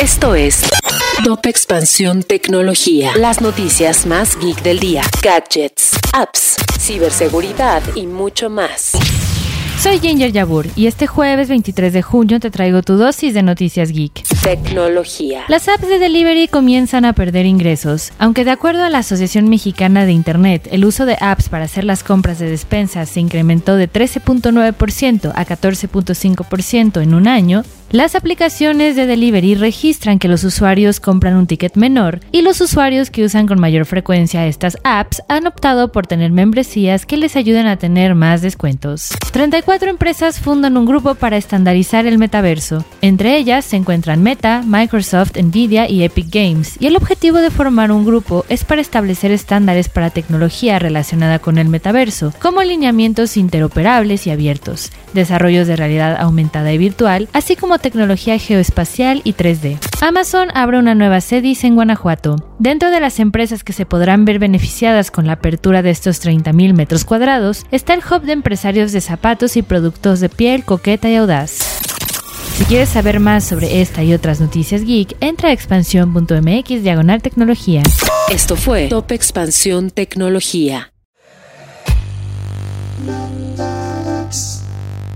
Esto es Top Expansión Tecnología. Las noticias más geek del día. Gadgets, apps, ciberseguridad y mucho más. Soy Ginger Yabur y este jueves 23 de junio te traigo tu dosis de noticias geek. Tecnología. Las apps de delivery comienzan a perder ingresos, aunque de acuerdo a la Asociación Mexicana de Internet, el uso de apps para hacer las compras de despensas se incrementó de 13.9% a 14.5% en un año, las aplicaciones de delivery registran que los usuarios compran un ticket menor y los usuarios que usan con mayor frecuencia estas apps han optado por tener membresías que les ayuden a tener más descuentos. 34 empresas fundan un grupo para estandarizar el metaverso. Entre ellas se encuentran Meta, Microsoft, Nvidia y Epic Games, y el objetivo de formar un grupo es para establecer estándares para tecnología relacionada con el metaverso, como alineamientos interoperables y abiertos, desarrollos de realidad aumentada y virtual, así como tecnología geoespacial y 3D. Amazon abre una nueva CEDIS en Guanajuato. Dentro de las empresas que se podrán ver beneficiadas con la apertura de estos 30.000 metros cuadrados está el hub de empresarios de zapatos y productos de piel coqueta y audaz. Si quieres saber más sobre esta y otras noticias geek, entra a expansión.mx diagonal tecnología. Esto fue Top Expansión Tecnología.